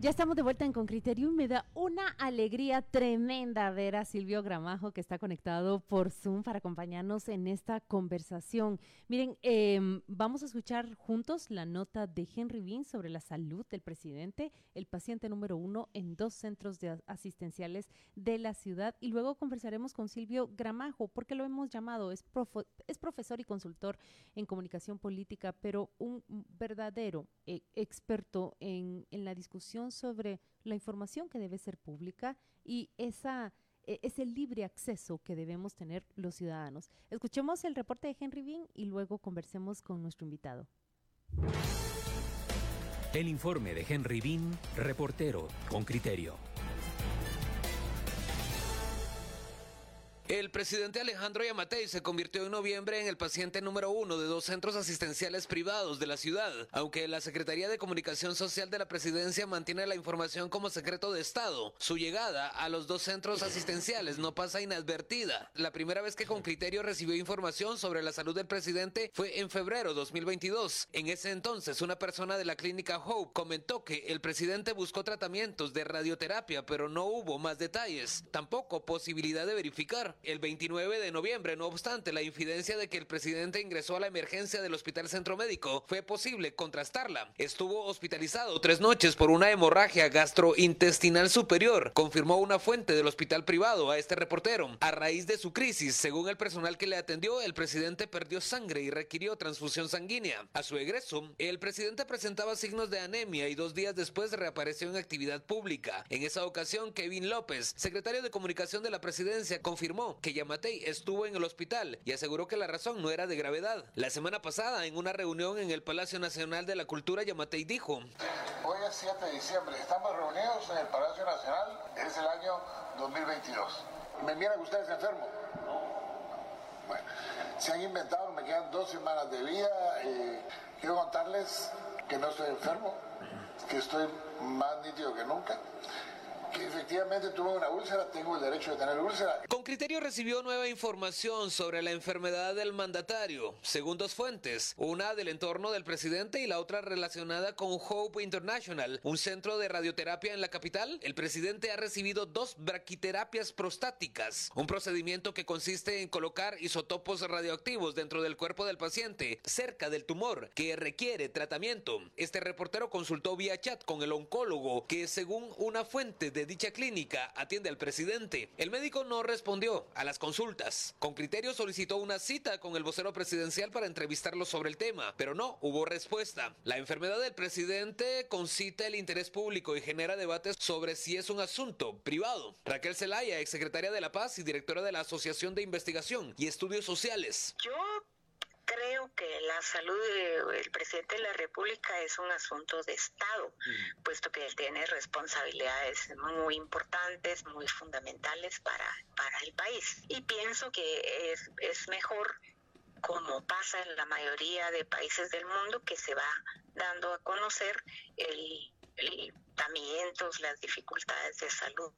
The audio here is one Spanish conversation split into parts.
Ya estamos de vuelta en Con Criterio y me da una alegría tremenda ver a Silvio Gramajo que está conectado por Zoom para acompañarnos en esta conversación. Miren, em, vamos a escuchar juntos la nota de Henry Bean sobre la salud del presidente, el paciente número uno en dos centros de asistenciales de la ciudad y luego conversaremos con Silvio Gramajo porque lo hemos llamado, es, es profesor y consultor en comunicación política, pero un verdadero eh, experto en, en la discusión sobre la información que debe ser pública y esa e, ese libre acceso que debemos tener los ciudadanos. Escuchemos el reporte de Henry Bean y luego conversemos con nuestro invitado. El informe de Henry Bean, reportero con criterio. El presidente Alejandro Yamatei se convirtió en noviembre en el paciente número uno de dos centros asistenciales privados de la ciudad, aunque la Secretaría de Comunicación Social de la Presidencia mantiene la información como secreto de Estado. Su llegada a los dos centros asistenciales no pasa inadvertida. La primera vez que con criterio recibió información sobre la salud del presidente fue en febrero 2022. En ese entonces, una persona de la clínica Hope comentó que el presidente buscó tratamientos de radioterapia, pero no hubo más detalles, tampoco posibilidad de verificar el 29 de noviembre. No obstante, la infidencia de que el presidente ingresó a la emergencia del Hospital Centro Médico fue posible contrastarla. Estuvo hospitalizado tres noches por una hemorragia gastrointestinal superior, confirmó una fuente del hospital privado a este reportero. A raíz de su crisis, según el personal que le atendió, el presidente perdió sangre y requirió transfusión sanguínea. A su egreso, el presidente presentaba signos de anemia y dos días después reapareció en actividad pública. En esa ocasión, Kevin López, secretario de Comunicación de la Presidencia, confirmó que Yamatei estuvo en el hospital y aseguró que la razón no era de gravedad. La semana pasada, en una reunión en el Palacio Nacional de la Cultura, Yamatei dijo: Hoy es 7 de diciembre, estamos reunidos en el Palacio Nacional, es el año 2022. ¿Me miran ustedes enfermos? Bueno, se han inventado, me quedan dos semanas de vida. Eh, quiero contarles que no estoy enfermo, que estoy más nítido que nunca que efectivamente tuve una úlcera, tengo el derecho de tener úlcera. Con criterio recibió nueva información sobre la enfermedad del mandatario, según dos fuentes, una del entorno del presidente y la otra relacionada con Hope International, un centro de radioterapia en la capital. El presidente ha recibido dos braquiterapias prostáticas, un procedimiento que consiste en colocar isotopos radioactivos dentro del cuerpo del paciente, cerca del tumor, que requiere tratamiento. Este reportero consultó vía chat con el oncólogo, que según una fuente de dicha clínica atiende al presidente. El médico no respondió a las consultas. Con criterio solicitó una cita con el vocero presidencial para entrevistarlo sobre el tema, pero no hubo respuesta. La enfermedad del presidente concita el interés público y genera debates sobre si es un asunto privado. Raquel Zelaya, exsecretaria de la Paz y directora de la Asociación de Investigación y Estudios Sociales. Yo creo que la salud del presidente de la República es un asunto de Estado, puesto que él tiene responsabilidades muy importantes, muy fundamentales para, para el país. Y pienso que es, es mejor como pasa en la mayoría de países del mundo, que se va dando a conocer el, el las dificultades de salud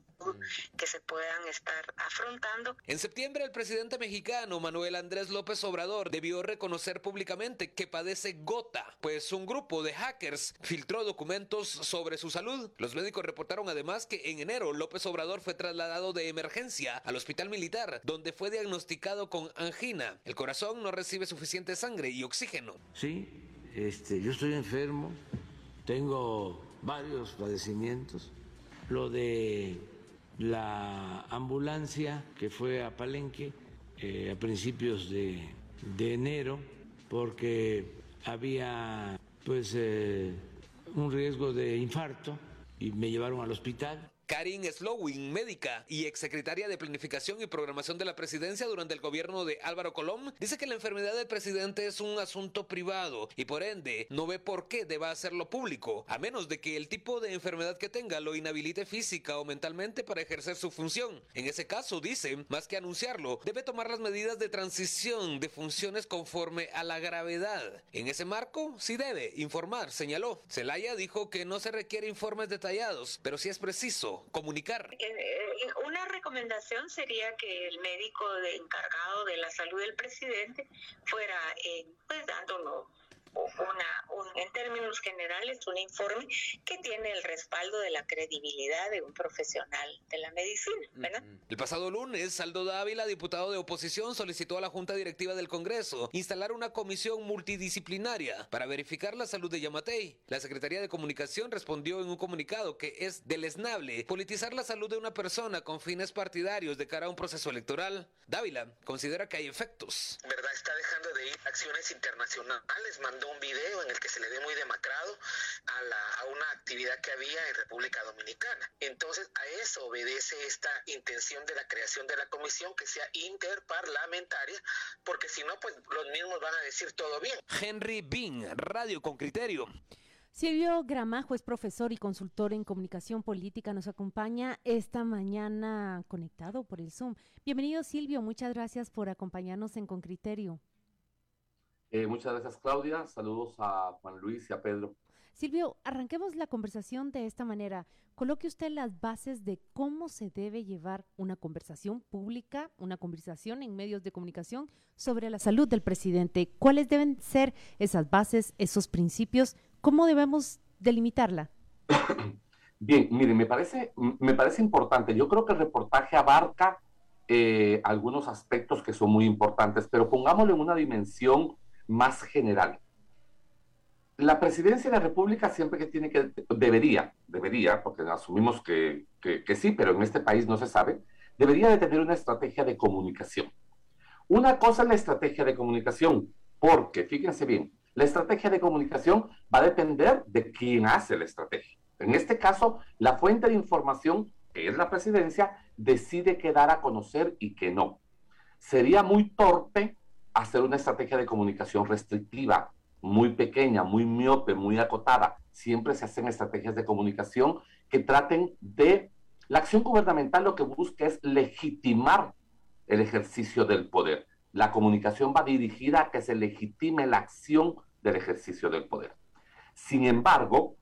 que se puedan estar afrontando. En septiembre, el presidente mexicano Manuel Andrés López Obrador debió reconocer públicamente que padece gota, pues un grupo de hackers filtró documentos sobre su salud. Los médicos reportaron además que en enero López Obrador fue trasladado de emergencia al hospital militar, donde fue diagnosticado con angina. El corazón no recibe suficiente sangre y oxígeno. Sí, este, yo estoy enfermo, tengo varios padecimientos. Lo de la ambulancia que fue a Palenque eh, a principios de, enero porque había pues eh, un riesgo de infarto y me llevaron al hospital Karin Slowin, médica y exsecretaria de Planificación y Programación de la Presidencia durante el gobierno de Álvaro Colón, dice que la enfermedad del presidente es un asunto privado y por ende no ve por qué deba hacerlo público, a menos de que el tipo de enfermedad que tenga lo inhabilite física o mentalmente para ejercer su función. En ese caso, dice, más que anunciarlo, debe tomar las medidas de transición de funciones conforme a la gravedad. En ese marco, sí debe informar, señaló. Celaya dijo que no se requiere informes detallados, pero sí es preciso comunicar. Eh, eh, una recomendación sería que el médico encargado de la salud del presidente fuera eh, pues dándonos una, en términos generales, un informe que tiene el respaldo de la credibilidad de un profesional de la medicina. ¿verdad? El pasado lunes, Saldo Dávila, diputado de oposición, solicitó a la Junta Directiva del Congreso instalar una comisión multidisciplinaria para verificar la salud de Yamatei. La Secretaría de Comunicación respondió en un comunicado que es deleznable politizar la salud de una persona con fines partidarios de cara a un proceso electoral. Dávila considera que hay efectos. ¿Verdad? Está dejando de ir acciones internacionales, un video en el que se le ve muy demacrado a, la, a una actividad que había en República Dominicana. Entonces, a eso obedece esta intención de la creación de la comisión que sea interparlamentaria, porque si no, pues los mismos van a decir todo bien. Henry Bean, Radio con Criterio. Silvio Gramajo es profesor y consultor en comunicación política. Nos acompaña esta mañana conectado por el Zoom. Bienvenido Silvio, muchas gracias por acompañarnos en Con Criterio. Eh, muchas gracias, Claudia. Saludos a Juan Luis y a Pedro. Silvio, arranquemos la conversación de esta manera. Coloque usted las bases de cómo se debe llevar una conversación pública, una conversación en medios de comunicación sobre la salud del presidente. ¿Cuáles deben ser esas bases, esos principios? ¿Cómo debemos delimitarla? Bien, mire, me parece, me parece importante. Yo creo que el reportaje abarca eh, algunos aspectos que son muy importantes, pero pongámoslo en una dimensión más general. La presidencia de la República siempre que tiene que, debería, debería, porque asumimos que, que, sí, pero en este país no se sabe, debería de tener una estrategia de comunicación. Una cosa es la estrategia de comunicación, porque, fíjense bien, la estrategia de comunicación va a depender de quién hace la estrategia. En este caso, la fuente de información, que es la presidencia, decide qué dar a conocer y qué no. Sería muy torpe hacer una estrategia de comunicación restrictiva, muy pequeña, muy miope, muy acotada. Siempre se hacen estrategias de comunicación que traten de... La acción gubernamental lo que busca es legitimar el ejercicio del poder. La comunicación va dirigida a que se legitime la acción del ejercicio del poder. Sin embargo,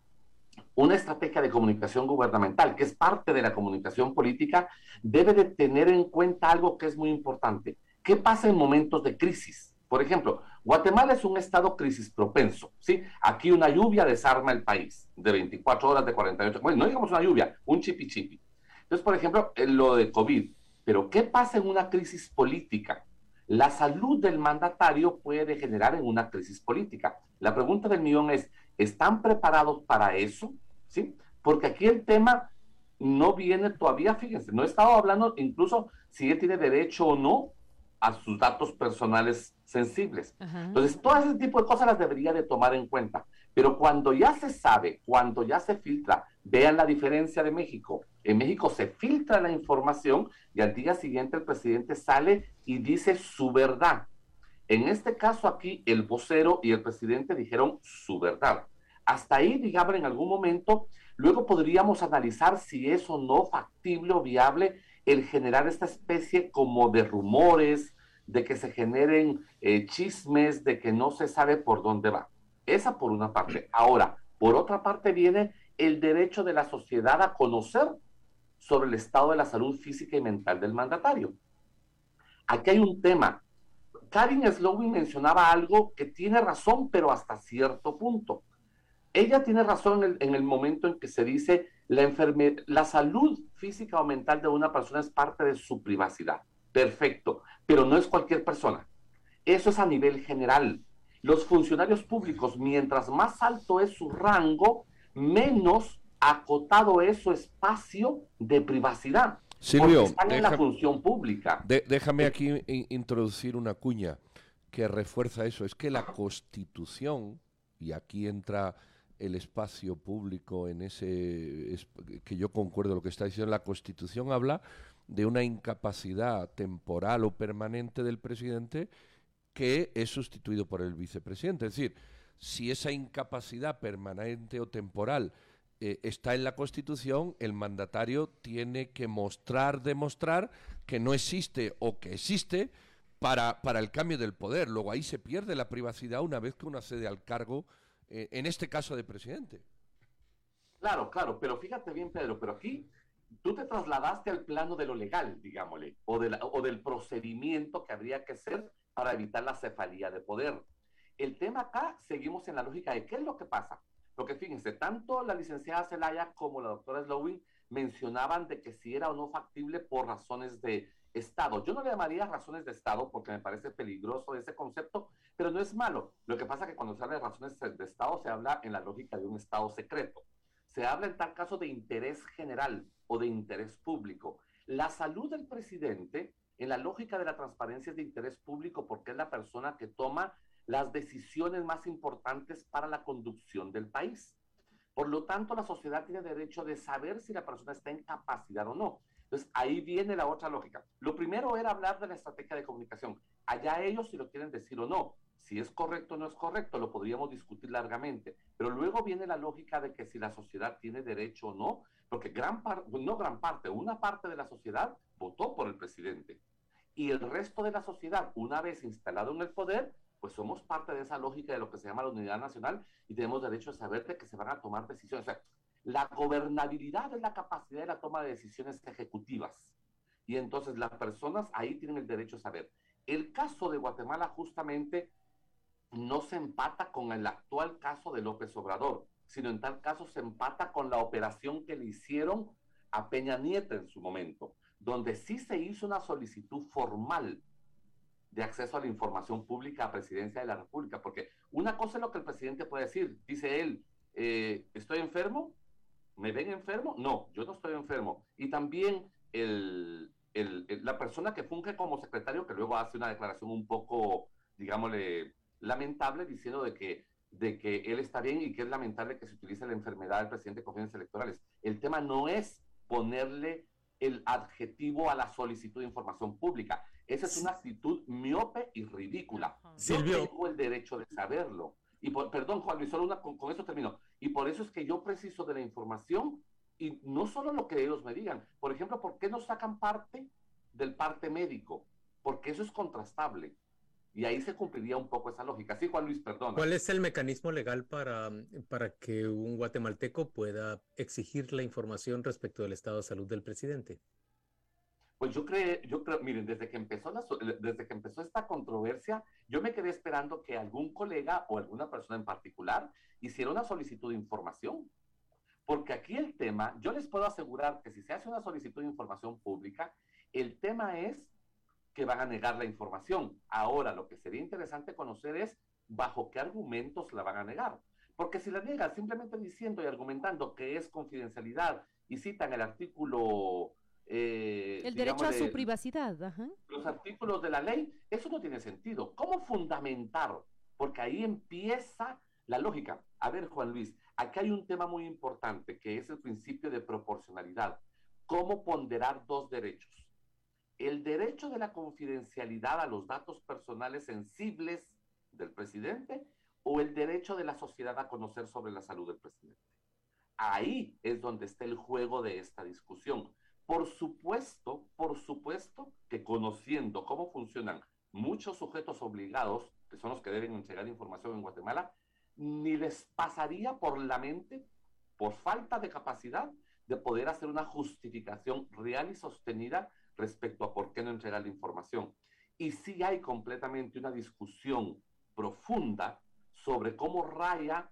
una estrategia de comunicación gubernamental, que es parte de la comunicación política, debe de tener en cuenta algo que es muy importante, ¿Qué pasa en momentos de crisis? Por ejemplo, Guatemala es un estado crisis propenso, ¿sí? Aquí una lluvia desarma el país de 24 horas, de 48, bueno, no digamos una lluvia, un chipi chipi. Entonces, por ejemplo, lo de COVID. Pero ¿qué pasa en una crisis política? La salud del mandatario puede degenerar en una crisis política. La pregunta del millón es, ¿están preparados para eso? ¿Sí? Porque aquí el tema no viene todavía, fíjense, no he estado hablando incluso si él tiene derecho o no a sus datos personales sensibles. Entonces, todo ese tipo de cosas las debería de tomar en cuenta. Pero cuando ya se sabe, cuando ya se filtra, vean la diferencia de México. En México se filtra la información y al día siguiente el presidente sale y dice su verdad. En este caso aquí, el vocero y el presidente dijeron su verdad. Hasta ahí, digamos, en algún momento, luego podríamos analizar si es o no factible o viable el generar esta especie como de rumores, de que se generen eh, chismes, de que no se sabe por dónde va. Esa por una parte. Ahora, por otra parte viene el derecho de la sociedad a conocer sobre el estado de la salud física y mental del mandatario. Aquí hay un tema. Karin Slowin mencionaba algo que tiene razón, pero hasta cierto punto. Ella tiene razón en el momento en que se dice la, la salud física o mental de una persona es parte de su privacidad. Perfecto, pero no es cualquier persona. Eso es a nivel general. Los funcionarios públicos, mientras más alto es su rango, menos acotado es su espacio de privacidad. Silvio, están en la función pública. déjame aquí introducir una cuña que refuerza eso. Es que la Constitución, y aquí entra el espacio público en ese que yo concuerdo lo que está diciendo la Constitución habla de una incapacidad temporal o permanente del presidente que es sustituido por el vicepresidente. Es decir, si esa incapacidad permanente o temporal eh, está en la Constitución, el mandatario tiene que mostrar, demostrar que no existe o que existe para, para el cambio del poder. Luego ahí se pierde la privacidad una vez que uno accede al cargo, eh, en este caso de presidente. Claro, claro, pero fíjate bien, Pedro, pero aquí tú te trasladaste al plano de lo legal, digámosle, o, de o del procedimiento que habría que hacer para evitar la cefalía de poder. El tema acá, seguimos en la lógica de qué es lo que pasa. Lo que fíjense, tanto la licenciada Zelaya como la doctora Slowing mencionaban de que si era o no factible por razones de Estado. Yo no le llamaría razones de Estado porque me parece peligroso ese concepto, pero no es malo. Lo que pasa es que cuando se habla de razones de Estado se habla en la lógica de un Estado secreto. Se habla en tal caso de interés general o de interés público. La salud del presidente, en la lógica de la transparencia, es de interés público porque es la persona que toma las decisiones más importantes para la conducción del país. Por lo tanto, la sociedad tiene derecho de saber si la persona está en capacidad o no. Entonces, ahí viene la otra lógica. Lo primero era hablar de la estrategia de comunicación. Allá ellos si lo quieren decir o no. Si es correcto o no es correcto, lo podríamos discutir largamente. Pero luego viene la lógica de que si la sociedad tiene derecho o no, porque gran parte, no gran parte, una parte de la sociedad votó por el presidente. Y el resto de la sociedad, una vez instalado en el poder, pues somos parte de esa lógica de lo que se llama la unidad nacional y tenemos derecho a saber de que se van a tomar decisiones. O sea, la gobernabilidad es la capacidad de la toma de decisiones ejecutivas. Y entonces las personas ahí tienen el derecho a saber. El caso de Guatemala justamente no se empata con el actual caso de López Obrador, sino en tal caso se empata con la operación que le hicieron a Peña Nieto en su momento, donde sí se hizo una solicitud formal de acceso a la información pública a presidencia de la República, porque una cosa es lo que el presidente puede decir, dice él, eh, ¿estoy enfermo? ¿Me ven enfermo? No, yo no estoy enfermo. Y también el, el, la persona que funge como secretario, que luego hace una declaración un poco, digámosle, lamentable, diciendo de que, de que él está bien y que es lamentable que se utilice la enfermedad del presidente con fines electorales. El tema no es ponerle el adjetivo a la solicitud de información pública. Esa es una actitud miope y ridícula. Silvio. Yo tengo el derecho de saberlo. Y perdón, Juan Luis, solo una, con, con, eso termino. Y por eso es que yo preciso de la información y no solo lo que ellos me digan. Por ejemplo, ¿por qué no sacan parte del parte médico? Porque eso es contrastable. Y ahí se cumpliría un poco esa lógica. Sí, Juan Luis, perdón. ¿Cuál es el mecanismo legal para, para que un guatemalteco pueda exigir la información respecto del estado de salud del presidente? Pues yo creo, yo creo, miren, desde que empezó la, desde que empezó esta controversia, yo me quedé esperando que algún colega o alguna persona en particular hiciera una solicitud de información. Porque aquí el tema, yo les puedo asegurar que si se hace una solicitud de información pública, el tema es que van a negar la información. Ahora, lo que sería interesante conocer es bajo qué argumentos la van a negar. Porque si la niegan simplemente diciendo y argumentando que es confidencialidad y citan el artículo eh, el derecho a su privacidad. Los artículos de la ley, eso no tiene sentido. ¿Cómo fundamentar? Porque ahí empieza la lógica. A ver, Juan Luis, aquí hay un tema muy importante que es el principio de proporcionalidad. ¿Cómo ponderar dos derechos? El derecho de la confidencialidad a los datos personales sensibles del presidente o el derecho de la sociedad a conocer sobre la salud del presidente. Ahí es donde está el juego de esta discusión. Por supuesto, por supuesto que conociendo cómo funcionan muchos sujetos obligados, que son los que deben entregar información en Guatemala, ni les pasaría por la mente, por falta de capacidad, de poder hacer una justificación real y sostenida respecto a por qué no entregar la información. Y sí hay completamente una discusión profunda sobre cómo raya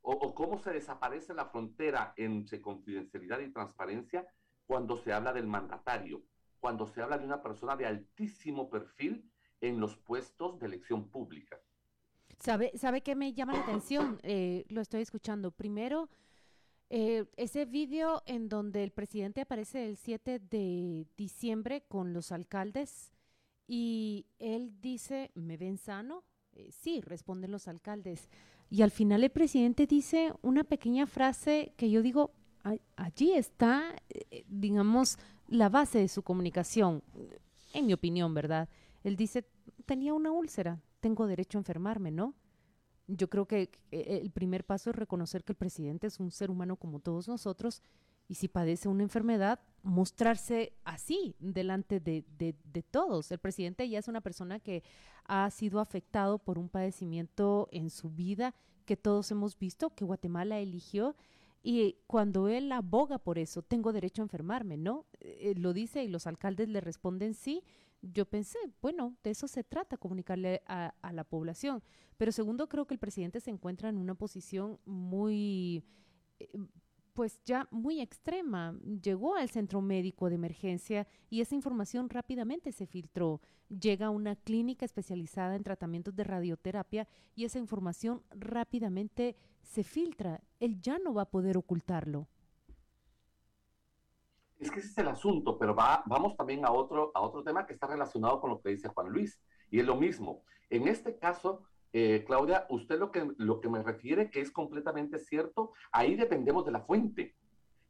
o, o cómo se desaparece la frontera entre confidencialidad y transparencia cuando se habla del mandatario, cuando se habla de una persona de altísimo perfil en los puestos de elección pública. ¿Sabe, sabe qué me llama la atención? Eh, lo estoy escuchando. Primero, eh, ese vídeo en donde el presidente aparece el 7 de diciembre con los alcaldes y él dice, ¿me ven sano? Eh, sí, responden los alcaldes. Y al final el presidente dice una pequeña frase que yo digo, allí está, eh, digamos, la base de su comunicación, en mi opinión, ¿verdad? Él dice, tenía una úlcera, tengo derecho a enfermarme, ¿no? Yo creo que el primer paso es reconocer que el presidente es un ser humano como todos nosotros y si padece una enfermedad, mostrarse así delante de, de, todos. El presidente ya es una persona que ha sido afectado por un padecimiento en su vida que todos hemos visto, que Guatemala eligió. Y cuando él aboga por eso, tengo derecho a enfermarme, ¿no? Eh, lo dice y los alcaldes le responden sí. Yo pensé, bueno, de eso se trata, comunicarle a, a la población. Pero segundo, creo que el presidente se encuentra en una posición muy eh, pues ya muy extrema. Llegó al centro médico de emergencia y esa información rápidamente se filtró. Llega a una clínica especializada en tratamientos de radioterapia y esa información rápidamente se filtra. Él ya no va a poder ocultarlo. Es que ese es el asunto, pero va, vamos también a otro, a otro tema que está relacionado con lo que dice Juan Luis. Y es lo mismo. En este caso, eh, Claudia, usted lo que, lo que me refiere que es completamente cierto, ahí dependemos de la fuente.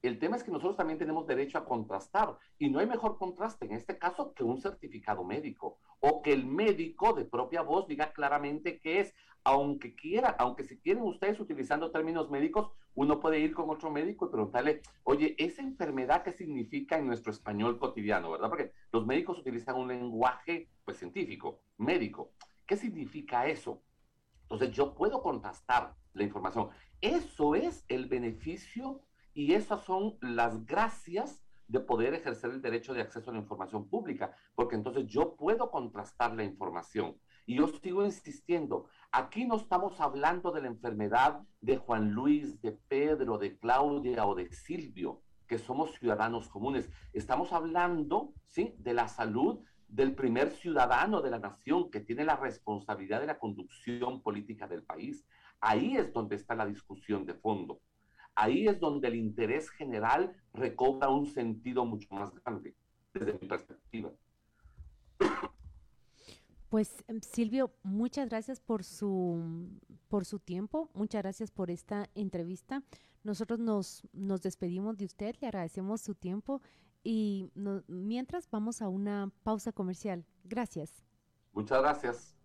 El tema es que nosotros también tenemos derecho a contrastar y no hay mejor contraste en este caso que un certificado médico o que el médico de propia voz diga claramente qué es, aunque quiera, aunque si quieren ustedes utilizando términos médicos, uno puede ir con otro médico y preguntarle, oye, esa enfermedad qué significa en nuestro español cotidiano, ¿verdad? Porque los médicos utilizan un lenguaje pues científico, médico. ¿Qué significa eso? Entonces yo puedo contrastar la información. Eso es el beneficio y esas son las gracias de poder ejercer el derecho de acceso a la información pública, porque entonces yo puedo contrastar la información. Y yo sigo insistiendo, aquí no estamos hablando de la enfermedad de Juan Luis, de Pedro, de Claudia o de Silvio, que somos ciudadanos comunes. Estamos hablando, ¿sí?, de la salud del primer ciudadano de la nación que tiene la responsabilidad de la conducción política del país. Ahí es donde está la discusión de fondo. Ahí es donde el interés general recobra un sentido mucho más grande, desde mi perspectiva. Pues em, Silvio, muchas gracias por su, por su tiempo, muchas gracias por esta entrevista. Nosotros nos, nos despedimos de usted, le agradecemos su tiempo y mientras vamos a una pausa comercial. Gracias. Muchas gracias.